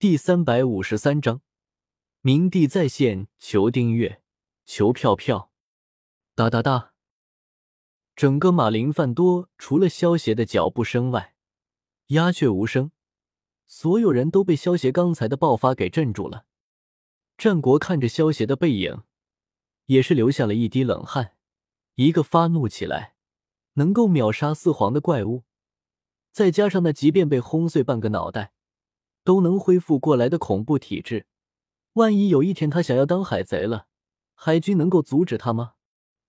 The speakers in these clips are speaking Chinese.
第三百五十三章，明帝在线，求订阅，求票票，哒哒哒！整个马林饭多，除了萧邪的脚步声外，鸦雀无声。所有人都被萧邪刚才的爆发给镇住了。战国看着萧邪的背影，也是留下了一滴冷汗。一个发怒起来能够秒杀四皇的怪物，再加上那即便被轰碎半个脑袋。都能恢复过来的恐怖体质，万一有一天他想要当海贼了，海军能够阻止他吗？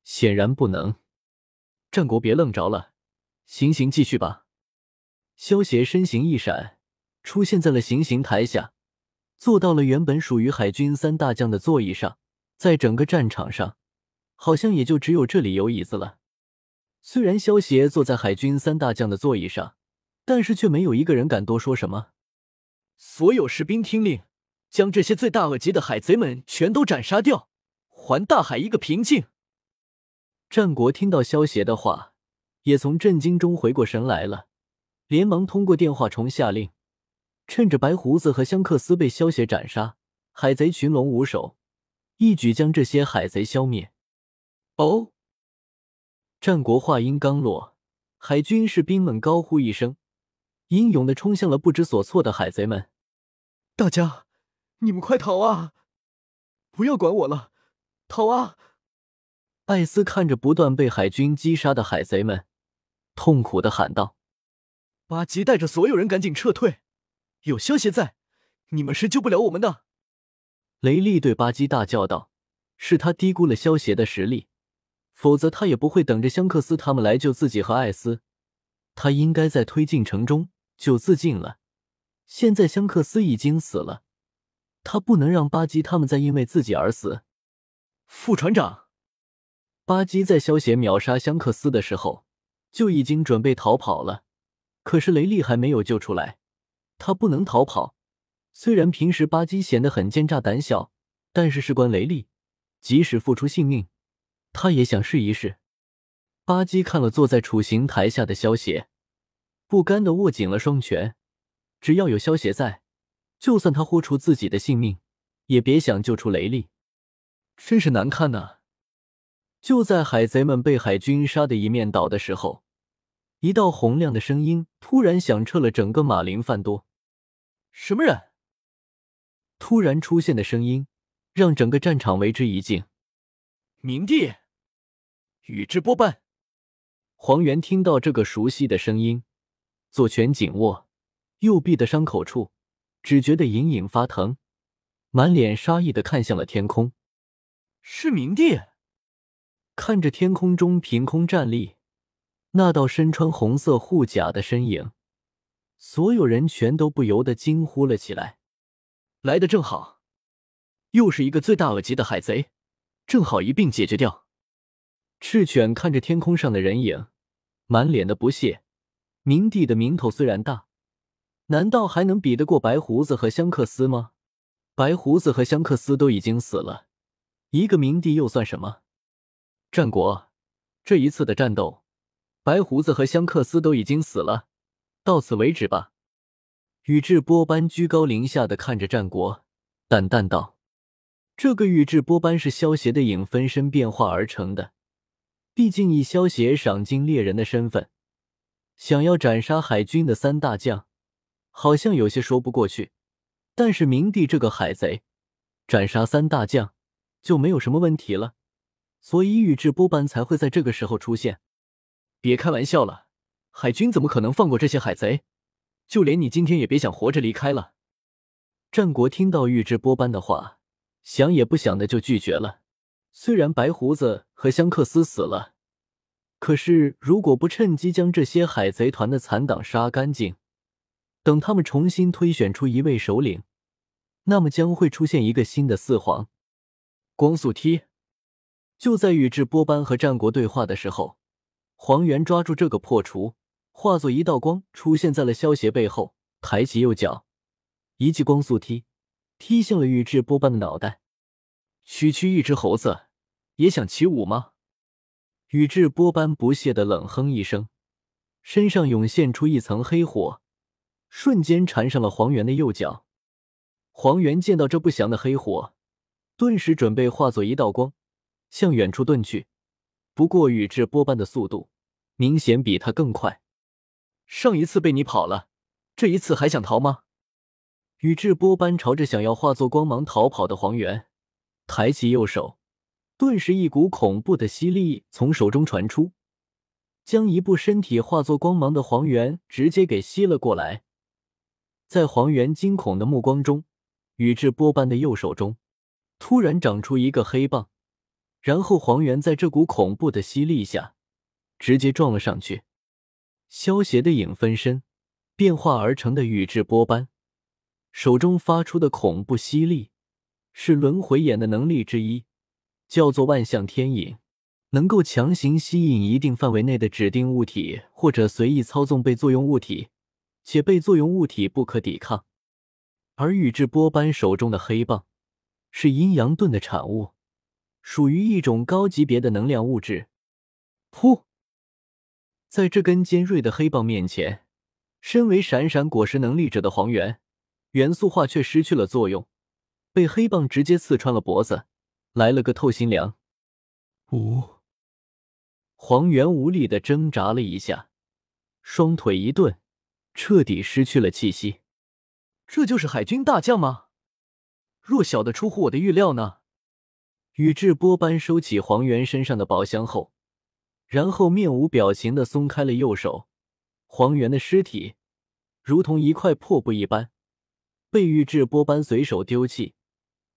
显然不能。战国别愣着了，行刑继续吧。萧协身形一闪，出现在了行刑台下，坐到了原本属于海军三大将的座椅上。在整个战场上，好像也就只有这里有椅子了。虽然萧协坐在海军三大将的座椅上，但是却没有一个人敢多说什么。所有士兵听令，将这些罪大恶极的海贼们全都斩杀掉，还大海一个平静。战国听到萧协的话，也从震惊中回过神来了，连忙通过电话虫下令，趁着白胡子和香克斯被萧协斩杀，海贼群龙无首，一举将这些海贼消灭。哦！战国话音刚落，海军士兵们高呼一声。英勇的冲向了不知所措的海贼们！大家，你们快逃啊！不要管我了，逃啊！艾斯看着不断被海军击杀的海贼们，痛苦的喊道：“巴基带着所有人赶紧撤退！有消息在，你们是救不了我们的！”雷利对巴基大叫道：“是他低估了萧协的实力，否则他也不会等着香克斯他们来救自己和艾斯。他应该在推进城中。”就自尽了。现在香克斯已经死了，他不能让巴基他们再因为自己而死。副船长，巴基在萧协秒杀香克斯的时候就已经准备逃跑了，可是雷利还没有救出来，他不能逃跑。虽然平时巴基显得很奸诈胆小，但是事关雷利，即使付出性命，他也想试一试。巴基看了坐在处刑台下的萧协。不甘的握紧了双拳，只要有萧协在，就算他豁出自己的性命，也别想救出雷利。真是难看呐！就在海贼们被海军杀得一面倒的时候，一道洪亮的声音突然响彻了整个马林饭多。什么人？突然出现的声音让整个战场为之一静。明帝，宇智波斑。黄猿听到这个熟悉的声音。左拳紧握，右臂的伤口处只觉得隐隐发疼，满脸杀意的看向了天空。是明帝，看着天空中凭空站立那道身穿红色护甲的身影，所有人全都不由得惊呼了起来。来的正好，又是一个罪大恶极的海贼，正好一并解决掉。赤犬看着天空上的人影，满脸的不屑。明帝的名头虽然大，难道还能比得过白胡子和香克斯吗？白胡子和香克斯都已经死了，一个明帝又算什么？战国这一次的战斗，白胡子和香克斯都已经死了，到此为止吧。宇智波斑居高临下的看着战国，淡淡道：“这个宇智波斑是萧协的影分身变化而成的，毕竟以萧协赏金猎人的身份。”想要斩杀海军的三大将，好像有些说不过去。但是明帝这个海贼，斩杀三大将就没有什么问题了。所以宇智波斑才会在这个时候出现。别开玩笑了，海军怎么可能放过这些海贼？就连你今天也别想活着离开了。战国听到宇智波斑的话，想也不想的就拒绝了。虽然白胡子和香克斯死了。可是，如果不趁机将这些海贼团的残党杀干净，等他们重新推选出一位首领，那么将会出现一个新的四皇。光速踢！就在宇智波斑和战国对话的时候，黄猿抓住这个破除，化作一道光出现在了萧协背后，抬起右脚，一记光速踢，踢向了宇智波斑的脑袋。区区一只猴子，也想起舞吗？宇智波斑不屑的冷哼一声，身上涌现出一层黑火，瞬间缠上了黄猿的右脚。黄猿见到这不祥的黑火，顿时准备化作一道光，向远处遁去。不过宇智波斑的速度明显比他更快。上一次被你跑了，这一次还想逃吗？宇智波斑朝着想要化作光芒逃跑的黄猿，抬起右手，顿时一股恐怖的吸力从手中传出，将一部身体化作光芒的黄猿直接给吸了过来。在黄猿惊恐的目光中，宇智波斑的右手中突然长出一个黑棒，然后黄猿在这股恐怖的吸力下直接撞了上去。萧邪的影分身变化而成的宇智波斑，手中发出的恐怖吸力是轮回眼的能力之一，叫做万象天引，能够强行吸引一定范围内的指定物体，或者随意操纵被作用物体，且被作用物体不可抵抗。而宇智波斑手中的黑棒是阴阳盾的产物，属于一种高级别的能量物质。噗！在这根尖锐的黑棒面前，身为闪闪果实能力者的黄猿元素化却失去了作用，被黑棒直接刺穿了脖子，来了个透心凉。呜！黄猿无力的挣扎了一下，双腿一顿，彻底失去了气息。这就是海军大将吗？弱小的出乎我的预料呢。宇智波斑收起黄猿身上的宝箱后，然后面无表情的松开了右手。黄猿的尸体如同一块破布一般，被宇智波斑随手丢弃，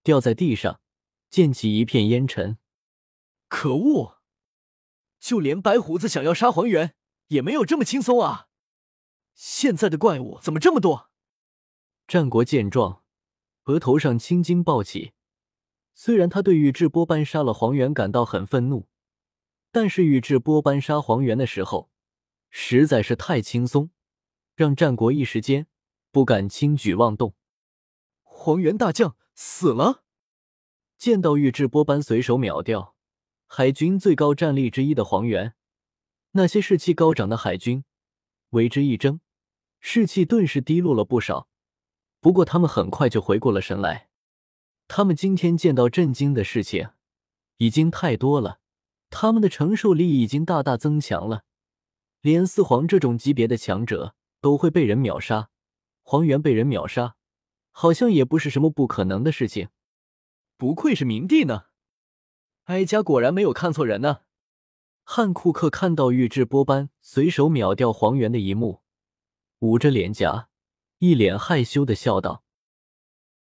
掉在地上，溅起一片烟尘。可恶！就连白胡子想要杀黄猿，也没有这么轻松啊！现在的怪物怎么这么多？战国见状，额头上青筋暴起。虽然他对宇智波斑杀了黄猿感到很愤怒，但是宇智波斑杀黄猿的时候实在是太轻松，让战国一时间不敢轻举妄动。黄猿大将死了！见到宇智波斑随手秒掉海军最高战力之一的黄猿，那些士气高涨的海军为之一怔，士气顿时低落了不少。不过，他们很快就回过了神来。他们今天见到震惊的事情已经太多了，他们的承受力已经大大增强了。连四皇这种级别的强者都会被人秒杀，黄猿被人秒杀，好像也不是什么不可能的事情。不愧是明帝呢，哀家果然没有看错人呢。汉库克看到玉智波斑随手秒掉黄猿的一幕，捂着脸颊。一脸害羞的笑道：“